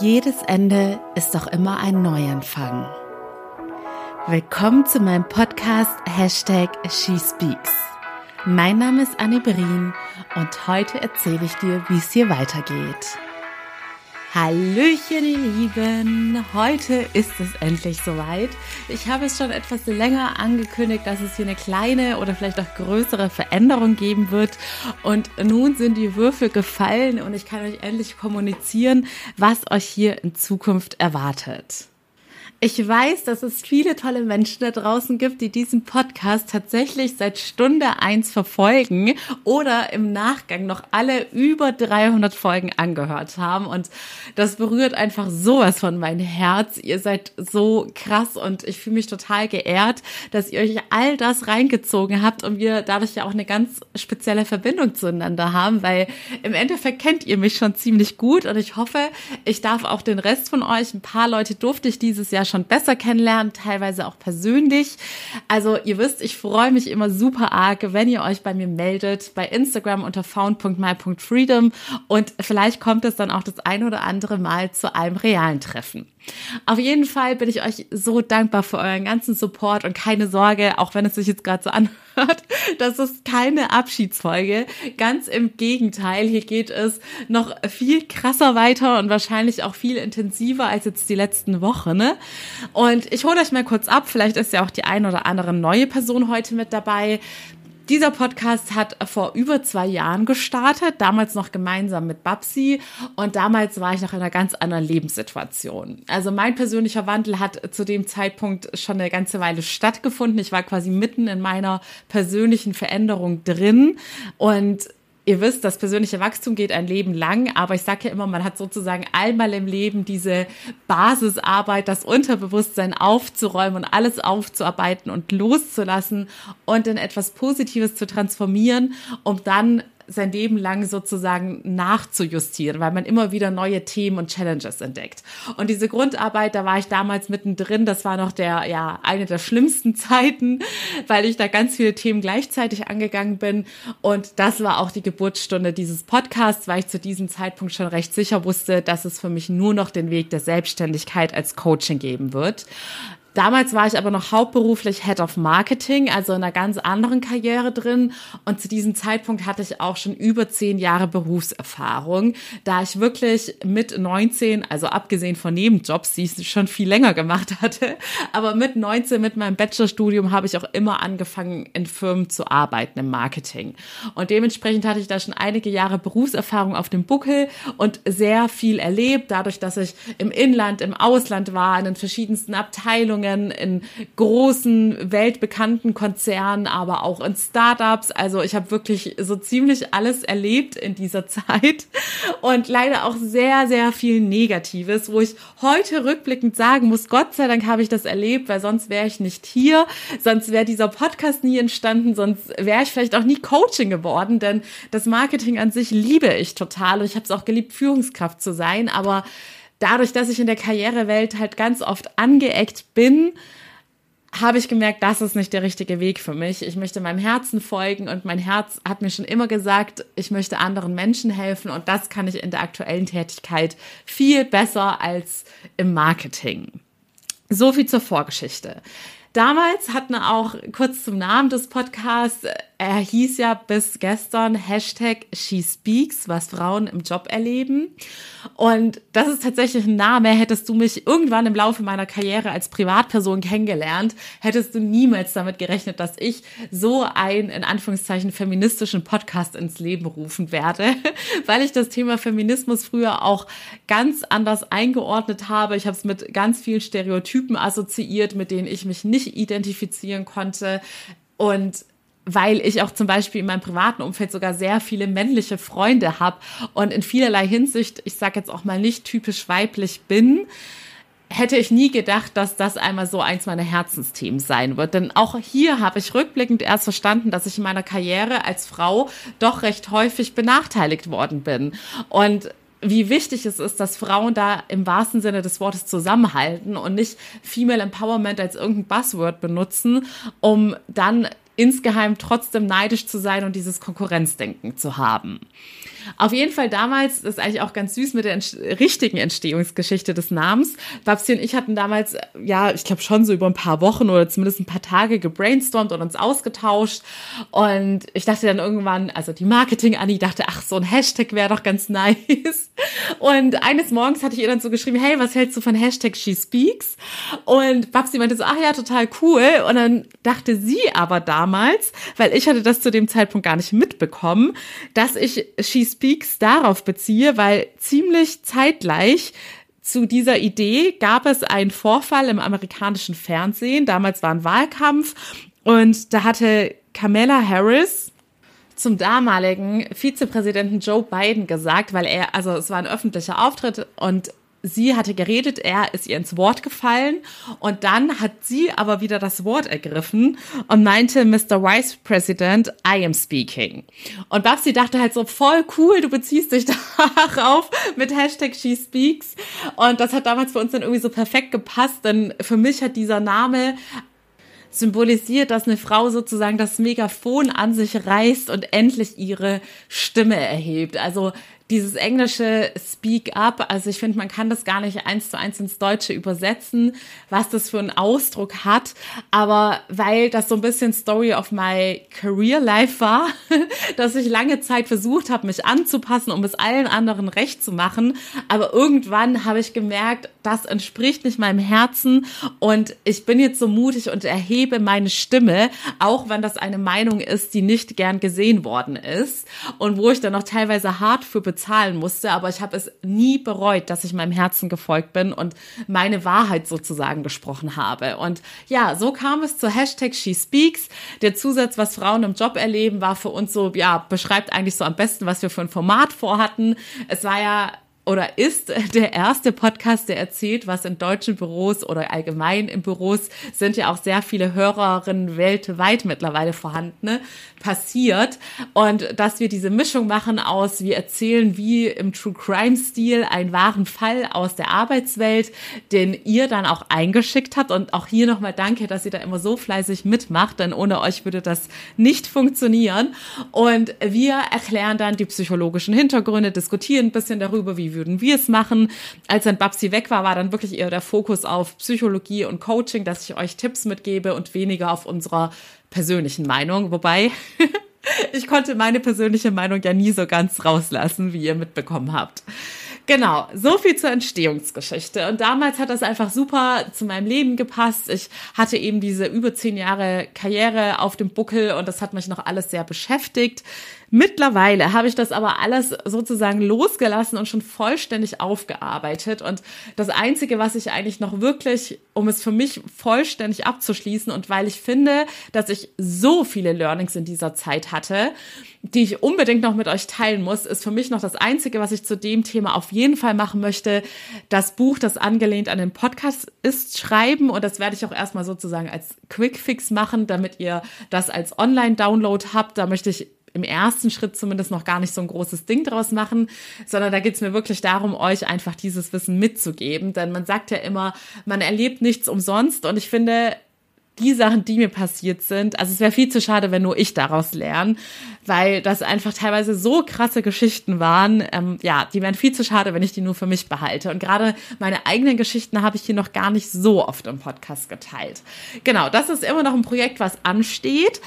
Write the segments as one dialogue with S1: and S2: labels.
S1: Jedes Ende ist doch immer ein Neuanfang. Willkommen zu meinem Podcast Hashtag SheSpeaks. Mein Name ist Anne Berin und heute erzähle ich dir, wie es hier weitergeht. Hallöchen, ihr Lieben! Heute ist es endlich soweit. Ich habe es schon etwas länger angekündigt, dass es hier eine kleine oder vielleicht auch größere Veränderung geben wird. Und nun sind die Würfel gefallen und ich kann euch endlich kommunizieren, was euch hier in Zukunft erwartet. Ich weiß, dass es viele tolle Menschen da draußen gibt, die diesen Podcast tatsächlich seit Stunde eins verfolgen oder im Nachgang noch alle über 300 Folgen angehört haben. Und das berührt einfach sowas von mein Herz. Ihr seid so krass und ich fühle mich total geehrt, dass ihr euch all das reingezogen habt und wir dadurch ja auch eine ganz spezielle Verbindung zueinander haben, weil im Endeffekt kennt ihr mich schon ziemlich gut und ich hoffe, ich darf auch den Rest von euch, ein paar Leute durfte ich dieses Jahr schon besser kennenlernen, teilweise auch persönlich. Also ihr wisst, ich freue mich immer super arg, wenn ihr euch bei mir meldet, bei Instagram unter found.my.freedom und vielleicht kommt es dann auch das ein oder andere Mal zu einem realen Treffen. Auf jeden Fall bin ich euch so dankbar für euren ganzen Support und keine Sorge, auch wenn es sich jetzt gerade so anhört, das ist keine Abschiedsfolge. Ganz im Gegenteil, hier geht es noch viel krasser weiter und wahrscheinlich auch viel intensiver als jetzt die letzten Wochen. Ne? Und ich hole euch mal kurz ab, vielleicht ist ja auch die ein oder andere neue Person heute mit dabei. Dieser Podcast hat vor über zwei Jahren gestartet, damals noch gemeinsam mit Babsi und damals war ich noch in einer ganz anderen Lebenssituation. Also mein persönlicher Wandel hat zu dem Zeitpunkt schon eine ganze Weile stattgefunden. Ich war quasi mitten in meiner persönlichen Veränderung drin und ihr wisst, das persönliche Wachstum geht ein Leben lang, aber ich sage ja immer, man hat sozusagen einmal im Leben diese Basisarbeit, das Unterbewusstsein aufzuräumen und alles aufzuarbeiten und loszulassen und in etwas Positives zu transformieren, um dann sein Leben lang sozusagen nachzujustieren, weil man immer wieder neue Themen und Challenges entdeckt. Und diese Grundarbeit, da war ich damals mittendrin, das war noch der, ja, eine der schlimmsten Zeiten, weil ich da ganz viele Themen gleichzeitig angegangen bin. Und das war auch die Geburtsstunde dieses Podcasts, weil ich zu diesem Zeitpunkt schon recht sicher wusste, dass es für mich nur noch den Weg der Selbstständigkeit als Coaching geben wird. Damals war ich aber noch hauptberuflich Head of Marketing, also in einer ganz anderen Karriere drin. Und zu diesem Zeitpunkt hatte ich auch schon über zehn Jahre Berufserfahrung, da ich wirklich mit 19, also abgesehen von Nebenjobs, die ich schon viel länger gemacht hatte, aber mit 19, mit meinem Bachelorstudium habe ich auch immer angefangen, in Firmen zu arbeiten im Marketing. Und dementsprechend hatte ich da schon einige Jahre Berufserfahrung auf dem Buckel und sehr viel erlebt, dadurch, dass ich im Inland, im Ausland war, in den verschiedensten Abteilungen, Ausbildungen in großen, weltbekannten Konzernen, aber auch in Startups. Also ich habe wirklich so ziemlich alles erlebt in dieser Zeit und leider auch sehr, sehr viel Negatives, wo ich heute rückblickend sagen muss, Gott sei Dank habe ich das erlebt, weil sonst wäre ich nicht hier, sonst wäre dieser Podcast nie entstanden, sonst wäre ich vielleicht auch nie Coaching geworden, denn das Marketing an sich liebe ich total und ich habe es auch geliebt, Führungskraft zu sein, aber dadurch, dass ich in der Karrierewelt halt ganz oft angeeckt bin, habe ich gemerkt, das ist nicht der richtige Weg für mich. Ich möchte meinem Herzen folgen und mein Herz hat mir schon immer gesagt, ich möchte anderen Menschen helfen und das kann ich in der aktuellen Tätigkeit viel besser als im Marketing. So viel zur Vorgeschichte. Damals hatten auch kurz zum Namen des Podcasts er hieß ja bis gestern Hashtag SheSpeaks, was Frauen im Job erleben. Und das ist tatsächlich ein Name. Hättest du mich irgendwann im Laufe meiner Karriere als Privatperson kennengelernt, hättest du niemals damit gerechnet, dass ich so einen, in Anführungszeichen, feministischen Podcast ins Leben rufen werde, weil ich das Thema Feminismus früher auch ganz anders eingeordnet habe. Ich habe es mit ganz vielen Stereotypen assoziiert, mit denen ich mich nicht identifizieren konnte. Und weil ich auch zum Beispiel in meinem privaten Umfeld sogar sehr viele männliche Freunde habe und in vielerlei Hinsicht, ich sage jetzt auch mal nicht typisch weiblich bin, hätte ich nie gedacht, dass das einmal so eins meiner Herzensthemen sein wird. Denn auch hier habe ich rückblickend erst verstanden, dass ich in meiner Karriere als Frau doch recht häufig benachteiligt worden bin. Und wie wichtig es ist, dass Frauen da im wahrsten Sinne des Wortes zusammenhalten und nicht Female Empowerment als irgendein Buzzword benutzen, um dann insgeheim trotzdem neidisch zu sein und dieses Konkurrenzdenken zu haben. Auf jeden Fall damals, das ist eigentlich auch ganz süß mit der ent richtigen Entstehungsgeschichte des Namens. Babsi und ich hatten damals, ja, ich glaube schon so über ein paar Wochen oder zumindest ein paar Tage gebrainstormt und uns ausgetauscht. Und ich dachte dann irgendwann, also die Marketing-Anni dachte, ach, so ein Hashtag wäre doch ganz nice. Und eines Morgens hatte ich ihr dann so geschrieben, hey, was hältst du von Hashtag SheSpeaks? Und Babsi meinte so, ach ja, total cool. Und dann dachte sie aber damals, weil ich hatte das zu dem Zeitpunkt gar nicht mitbekommen, dass ich She Speaks darauf beziehe, weil ziemlich zeitgleich zu dieser Idee gab es einen Vorfall im amerikanischen Fernsehen. Damals war ein Wahlkampf und da hatte Kamala Harris zum damaligen Vizepräsidenten Joe Biden gesagt, weil er, also es war ein öffentlicher Auftritt und sie hatte geredet, er ist ihr ins Wort gefallen und dann hat sie aber wieder das Wort ergriffen und meinte, Mr. Vice President, I am speaking. Und Babsi dachte halt so, voll cool, du beziehst dich darauf mit Hashtag She Speaks. Und das hat damals für uns dann irgendwie so perfekt gepasst, denn für mich hat dieser Name symbolisiert, dass eine Frau sozusagen das Megafon an sich reißt und endlich ihre Stimme erhebt. Also dieses englische Speak Up, also ich finde, man kann das gar nicht eins zu eins ins Deutsche übersetzen, was das für einen Ausdruck hat. Aber weil das so ein bisschen Story of my career life war, dass ich lange Zeit versucht habe, mich anzupassen, um es allen anderen recht zu machen. Aber irgendwann habe ich gemerkt, das entspricht nicht meinem Herzen und ich bin jetzt so mutig und erhebe meine Stimme, auch wenn das eine Meinung ist, die nicht gern gesehen worden ist und wo ich dann noch teilweise hart für bezahlen musste, aber ich habe es nie bereut, dass ich meinem Herzen gefolgt bin und meine Wahrheit sozusagen gesprochen habe. Und ja, so kam es zu Hashtag SheSpeaks. Der Zusatz, was Frauen im Job erleben, war für uns so, ja, beschreibt eigentlich so am besten, was wir für ein Format vorhatten. Es war ja oder ist der erste Podcast, der erzählt, was in deutschen Büros oder allgemein in Büros sind ja auch sehr viele Hörerinnen weltweit mittlerweile vorhanden, passiert. Und dass wir diese Mischung machen aus, wir erzählen wie im True Crime Stil einen wahren Fall aus der Arbeitswelt, den ihr dann auch eingeschickt habt. Und auch hier nochmal danke, dass ihr da immer so fleißig mitmacht, denn ohne euch würde das nicht funktionieren. Und wir erklären dann die psychologischen Hintergründe, diskutieren ein bisschen darüber, wie würden wir es machen. Als dann Babsi weg war, war dann wirklich eher der Fokus auf Psychologie und Coaching, dass ich euch Tipps mitgebe und weniger auf unserer persönlichen Meinung. Wobei ich konnte meine persönliche Meinung ja nie so ganz rauslassen, wie ihr mitbekommen habt. Genau, so viel zur Entstehungsgeschichte. Und damals hat das einfach super zu meinem Leben gepasst. Ich hatte eben diese über zehn Jahre Karriere auf dem Buckel und das hat mich noch alles sehr beschäftigt. Mittlerweile habe ich das aber alles sozusagen losgelassen und schon vollständig aufgearbeitet. Und das Einzige, was ich eigentlich noch wirklich, um es für mich vollständig abzuschließen und weil ich finde, dass ich so viele Learnings in dieser Zeit hatte, die ich unbedingt noch mit euch teilen muss, ist für mich noch das Einzige, was ich zu dem Thema auf jeden Fall machen möchte. Das Buch, das angelehnt an den Podcast ist, schreiben. Und das werde ich auch erstmal sozusagen als Quickfix machen, damit ihr das als Online-Download habt. Da möchte ich im ersten Schritt zumindest noch gar nicht so ein großes Ding draus machen, sondern da geht es mir wirklich darum, euch einfach dieses Wissen mitzugeben. Denn man sagt ja immer, man erlebt nichts umsonst und ich finde, die Sachen, die mir passiert sind, also es wäre viel zu schade, wenn nur ich daraus lerne, weil das einfach teilweise so krasse Geschichten waren. Ähm, ja, die wären viel zu schade, wenn ich die nur für mich behalte. Und gerade meine eigenen Geschichten habe ich hier noch gar nicht so oft im Podcast geteilt. Genau, das ist immer noch ein Projekt, was ansteht.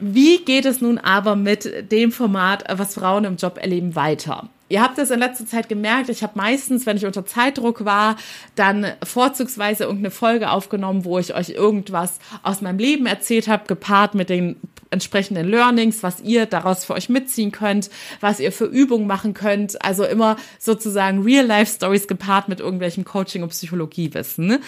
S1: Wie geht es nun aber mit dem Format, was Frauen im Job erleben, weiter? Ihr habt es in letzter Zeit gemerkt, ich habe meistens, wenn ich unter Zeitdruck war, dann vorzugsweise irgendeine Folge aufgenommen, wo ich euch irgendwas aus meinem Leben erzählt habe, gepaart mit den entsprechenden Learnings, was ihr daraus für euch mitziehen könnt, was ihr für Übungen machen könnt. Also immer sozusagen Real-Life-Stories gepaart mit irgendwelchen Coaching- und Psychologiewissen,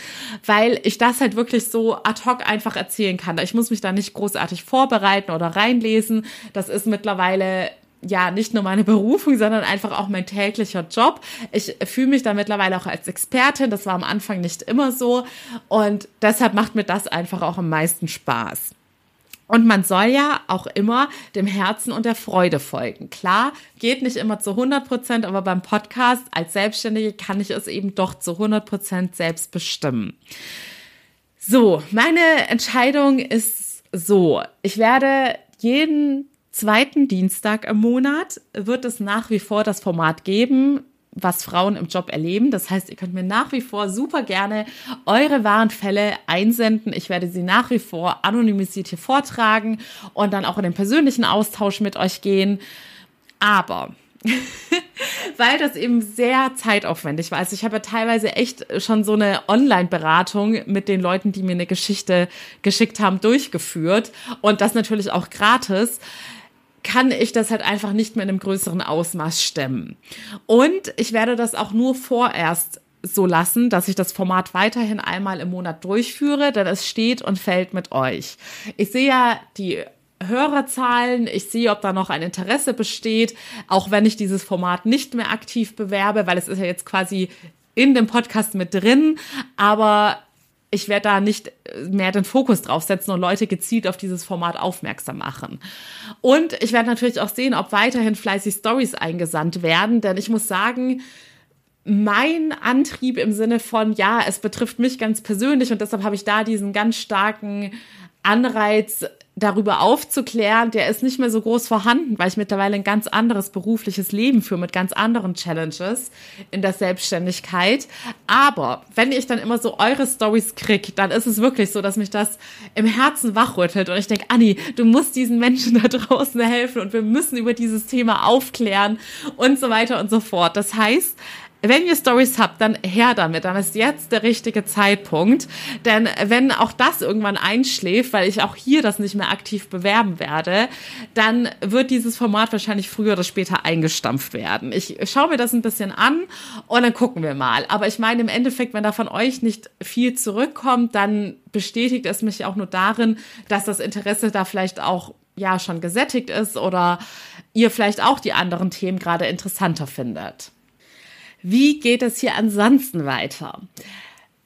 S1: weil ich das halt wirklich so ad hoc einfach erzählen kann. Ich muss mich da nicht großartig vorbereiten oder reinlesen. Das ist mittlerweile ja nicht nur meine Berufung, sondern einfach auch mein täglicher Job. Ich fühle mich da mittlerweile auch als Expertin. Das war am Anfang nicht immer so. Und deshalb macht mir das einfach auch am meisten Spaß. Und man soll ja auch immer dem Herzen und der Freude folgen. Klar, geht nicht immer zu 100 Prozent, aber beim Podcast als Selbstständige kann ich es eben doch zu 100 Prozent selbst bestimmen. So, meine Entscheidung ist so. Ich werde jeden zweiten Dienstag im Monat wird es nach wie vor das Format geben, was Frauen im Job erleben. Das heißt, ihr könnt mir nach wie vor super gerne eure wahren Fälle einsenden. Ich werde sie nach wie vor anonymisiert hier vortragen und dann auch in den persönlichen Austausch mit euch gehen. Aber weil das eben sehr zeitaufwendig war. Also ich habe ja teilweise echt schon so eine Online-Beratung mit den Leuten, die mir eine Geschichte geschickt haben, durchgeführt und das natürlich auch gratis kann ich das halt einfach nicht mehr in einem größeren Ausmaß stemmen. Und ich werde das auch nur vorerst so lassen, dass ich das Format weiterhin einmal im Monat durchführe, denn es steht und fällt mit euch. Ich sehe ja die Hörerzahlen. Ich sehe, ob da noch ein Interesse besteht, auch wenn ich dieses Format nicht mehr aktiv bewerbe, weil es ist ja jetzt quasi in dem Podcast mit drin. Aber ich werde da nicht mehr den Fokus draufsetzen und Leute gezielt auf dieses Format aufmerksam machen. Und ich werde natürlich auch sehen, ob weiterhin fleißig Stories eingesandt werden, denn ich muss sagen, mein Antrieb im Sinne von, ja, es betrifft mich ganz persönlich und deshalb habe ich da diesen ganz starken Anreiz, darüber aufzuklären, der ist nicht mehr so groß vorhanden, weil ich mittlerweile ein ganz anderes berufliches Leben führe mit ganz anderen Challenges in der Selbstständigkeit. Aber wenn ich dann immer so eure Stories kriege, dann ist es wirklich so, dass mich das im Herzen wachrüttelt und ich denke, Anni, du musst diesen Menschen da draußen helfen und wir müssen über dieses Thema aufklären und so weiter und so fort. Das heißt, wenn ihr Stories habt, dann her damit. Dann ist jetzt der richtige Zeitpunkt. Denn wenn auch das irgendwann einschläft, weil ich auch hier das nicht mehr aktiv bewerben werde, dann wird dieses Format wahrscheinlich früher oder später eingestampft werden. Ich schaue mir das ein bisschen an und dann gucken wir mal. Aber ich meine, im Endeffekt, wenn da von euch nicht viel zurückkommt, dann bestätigt es mich auch nur darin, dass das Interesse da vielleicht auch ja schon gesättigt ist oder ihr vielleicht auch die anderen Themen gerade interessanter findet. Wie geht es hier ansonsten weiter?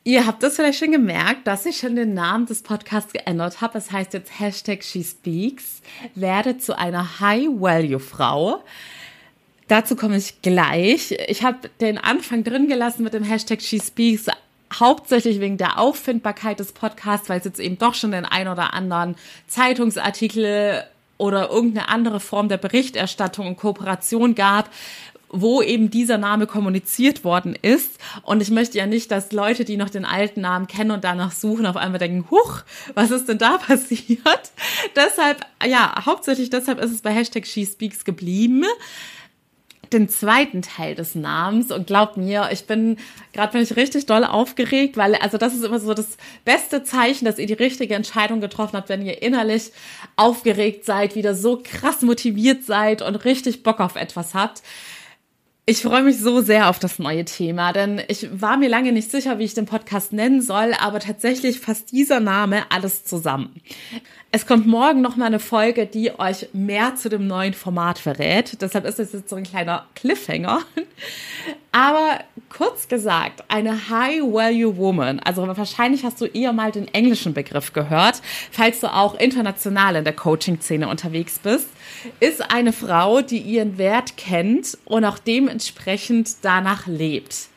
S1: Ihr habt das vielleicht schon gemerkt, dass ich schon den Namen des Podcasts geändert habe. Es heißt jetzt Hashtag SheSpeaks. Werde zu einer High-Value-Frau. Dazu komme ich gleich. Ich habe den Anfang drin gelassen mit dem Hashtag SheSpeaks, hauptsächlich wegen der Auffindbarkeit des Podcasts, weil es jetzt eben doch schon den ein oder anderen Zeitungsartikel oder irgendeine andere Form der Berichterstattung und Kooperation gab, wo eben dieser Name kommuniziert worden ist. Und ich möchte ja nicht, dass Leute, die noch den alten Namen kennen und danach suchen, auf einmal denken, huch, was ist denn da passiert? deshalb, ja, hauptsächlich deshalb ist es bei Hashtag SheSpeaks geblieben den zweiten Teil des Namens und glaubt mir, ich bin gerade bin ich richtig doll aufgeregt, weil also das ist immer so das beste Zeichen, dass ihr die richtige Entscheidung getroffen habt, wenn ihr innerlich aufgeregt seid, wieder so krass motiviert seid und richtig Bock auf etwas habt. Ich freue mich so sehr auf das neue Thema, denn ich war mir lange nicht sicher, wie ich den Podcast nennen soll, aber tatsächlich fasst dieser Name alles zusammen. Es kommt morgen noch mal eine Folge, die euch mehr zu dem neuen Format verrät. Deshalb ist es jetzt so ein kleiner Cliffhanger. Aber kurz gesagt, eine High-Value-Woman, also wahrscheinlich hast du eher mal den englischen Begriff gehört, falls du auch international in der Coaching-Szene unterwegs bist, ist eine Frau, die ihren Wert kennt und auch dementsprechend danach lebt.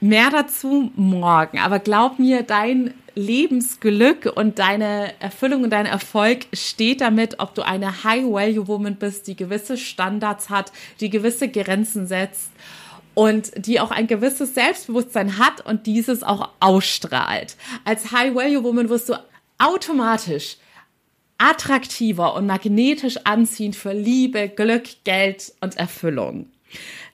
S1: Mehr dazu morgen, aber glaub mir, dein Lebensglück und deine Erfüllung und dein Erfolg steht damit, ob du eine High-Value-Woman bist, die gewisse Standards hat, die gewisse Grenzen setzt und die auch ein gewisses Selbstbewusstsein hat und dieses auch ausstrahlt. Als High-Value-Woman wirst du automatisch attraktiver und magnetisch anziehend für Liebe, Glück, Geld und Erfüllung.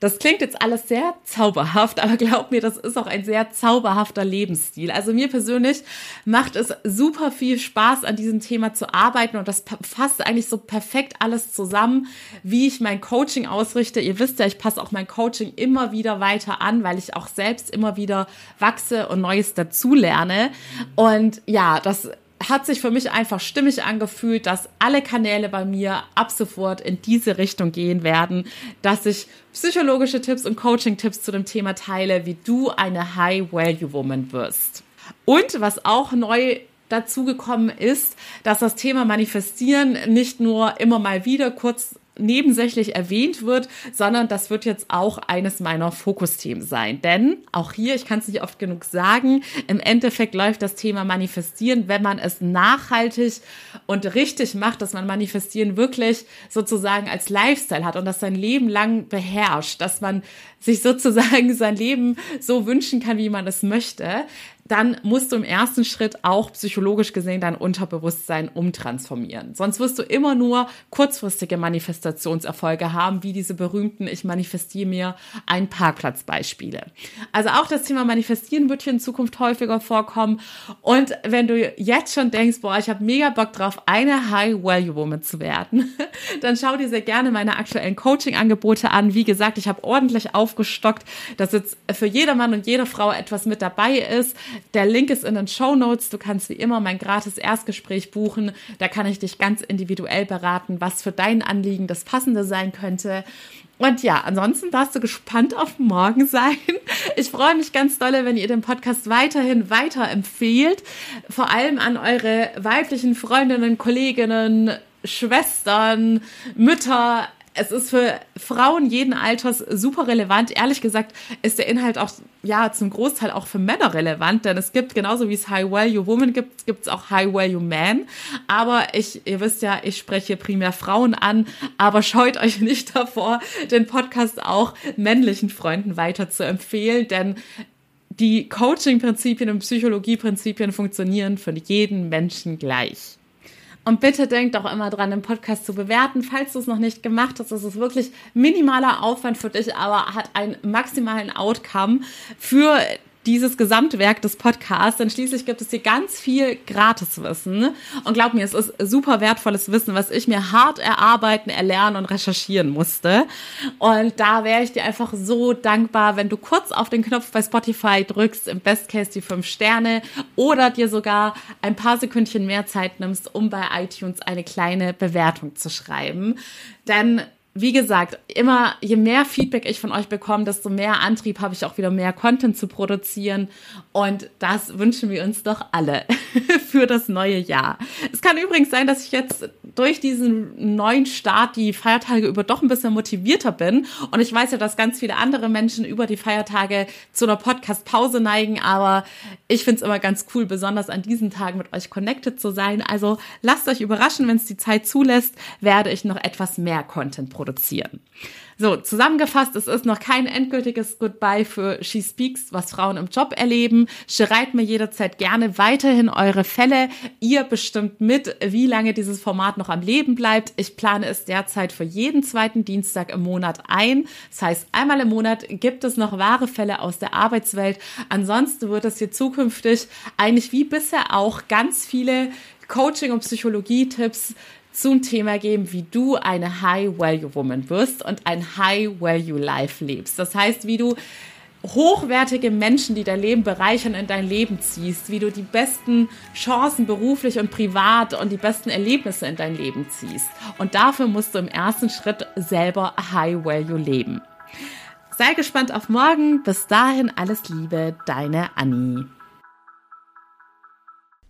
S1: Das klingt jetzt alles sehr zauberhaft, aber glaub mir, das ist auch ein sehr zauberhafter Lebensstil. Also mir persönlich macht es super viel Spaß, an diesem Thema zu arbeiten und das fasst eigentlich so perfekt alles zusammen, wie ich mein Coaching ausrichte. Ihr wisst ja, ich passe auch mein Coaching immer wieder weiter an, weil ich auch selbst immer wieder wachse und Neues dazulerne. Und ja, das hat sich für mich einfach stimmig angefühlt, dass alle Kanäle bei mir ab sofort in diese Richtung gehen werden, dass ich psychologische Tipps und Coaching-Tipps zu dem Thema teile, wie du eine High-Value-Woman wirst. Und was auch neu dazugekommen ist, dass das Thema Manifestieren nicht nur immer mal wieder kurz nebensächlich erwähnt wird, sondern das wird jetzt auch eines meiner Fokusthemen sein. Denn auch hier, ich kann es nicht oft genug sagen, im Endeffekt läuft das Thema Manifestieren, wenn man es nachhaltig und richtig macht, dass man Manifestieren wirklich sozusagen als Lifestyle hat und das sein Leben lang beherrscht, dass man sich sozusagen sein Leben so wünschen kann, wie man es möchte, dann musst du im ersten Schritt auch psychologisch gesehen dein Unterbewusstsein umtransformieren. Sonst wirst du immer nur kurzfristige Manifestationserfolge haben, wie diese berühmten Ich manifestiere mir einen Parkplatzbeispiele. Also auch das Thema Manifestieren wird hier in Zukunft häufiger vorkommen. Und wenn du jetzt schon denkst, boah, ich habe mega Bock drauf, eine High-Value-Woman zu werden, dann schau dir sehr gerne meine aktuellen Coaching-Angebote an. Wie gesagt, ich habe ordentlich aufgestockt, dass jetzt für jedermann und jede Frau etwas mit dabei ist der Link ist in den Show Notes. Du kannst wie immer mein gratis Erstgespräch buchen. Da kann ich dich ganz individuell beraten, was für dein Anliegen das Passende sein könnte. Und ja, ansonsten darfst du gespannt auf morgen sein. Ich freue mich ganz dolle, wenn ihr den Podcast weiterhin weiterempfehlt. Vor allem an eure weiblichen Freundinnen, Kolleginnen, Schwestern, Mütter, es ist für Frauen jeden Alters super relevant. Ehrlich gesagt ist der Inhalt auch ja zum Großteil auch für Männer relevant, denn es gibt genauso wie es High Value Woman gibt, gibt es auch High Value Man. Aber ich, ihr wisst ja, ich spreche primär Frauen an, aber scheut euch nicht davor, den Podcast auch männlichen Freunden weiter zu empfehlen, denn die Coaching-Prinzipien und Psychologie-Prinzipien funktionieren für jeden Menschen gleich. Und bitte denkt auch immer dran, den Podcast zu bewerten. Falls du es noch nicht gemacht hast, das ist wirklich minimaler Aufwand für dich, aber hat einen maximalen Outcome für dieses Gesamtwerk des Podcasts, denn schließlich gibt es hier ganz viel Gratiswissen. Und glaub mir, es ist super wertvolles Wissen, was ich mir hart erarbeiten, erlernen und recherchieren musste. Und da wäre ich dir einfach so dankbar, wenn du kurz auf den Knopf bei Spotify drückst, im Best Case die fünf Sterne oder dir sogar ein paar Sekündchen mehr Zeit nimmst, um bei iTunes eine kleine Bewertung zu schreiben. Denn wie gesagt, immer je mehr Feedback ich von euch bekomme, desto mehr Antrieb habe ich auch wieder mehr Content zu produzieren. Und das wünschen wir uns doch alle für das neue Jahr. Es kann übrigens sein, dass ich jetzt durch diesen neuen Start die Feiertage über doch ein bisschen motivierter bin. Und ich weiß ja, dass ganz viele andere Menschen über die Feiertage zu einer Podcast-Pause neigen. Aber ich finde es immer ganz cool, besonders an diesen Tagen mit euch connected zu sein. Also lasst euch überraschen, wenn es die Zeit zulässt, werde ich noch etwas mehr Content produzieren produzieren. So, zusammengefasst, es ist noch kein endgültiges Goodbye für She Speaks, was Frauen im Job erleben. Schreibt mir jederzeit gerne weiterhin eure Fälle. Ihr bestimmt mit, wie lange dieses Format noch am Leben bleibt. Ich plane es derzeit für jeden zweiten Dienstag im Monat ein. Das heißt, einmal im Monat gibt es noch wahre Fälle aus der Arbeitswelt. Ansonsten wird es hier zukünftig eigentlich wie bisher auch ganz viele Coaching- und Psychologie-Tipps zum Thema geben, wie du eine High-Value-Woman wirst und ein High-Value-Life lebst. Das heißt, wie du hochwertige Menschen, die dein Leben bereichern, in dein Leben ziehst, wie du die besten Chancen beruflich und privat und die besten Erlebnisse in dein Leben ziehst. Und dafür musst du im ersten Schritt selber High Value leben. Sei gespannt auf morgen. Bis dahin alles Liebe, deine Annie.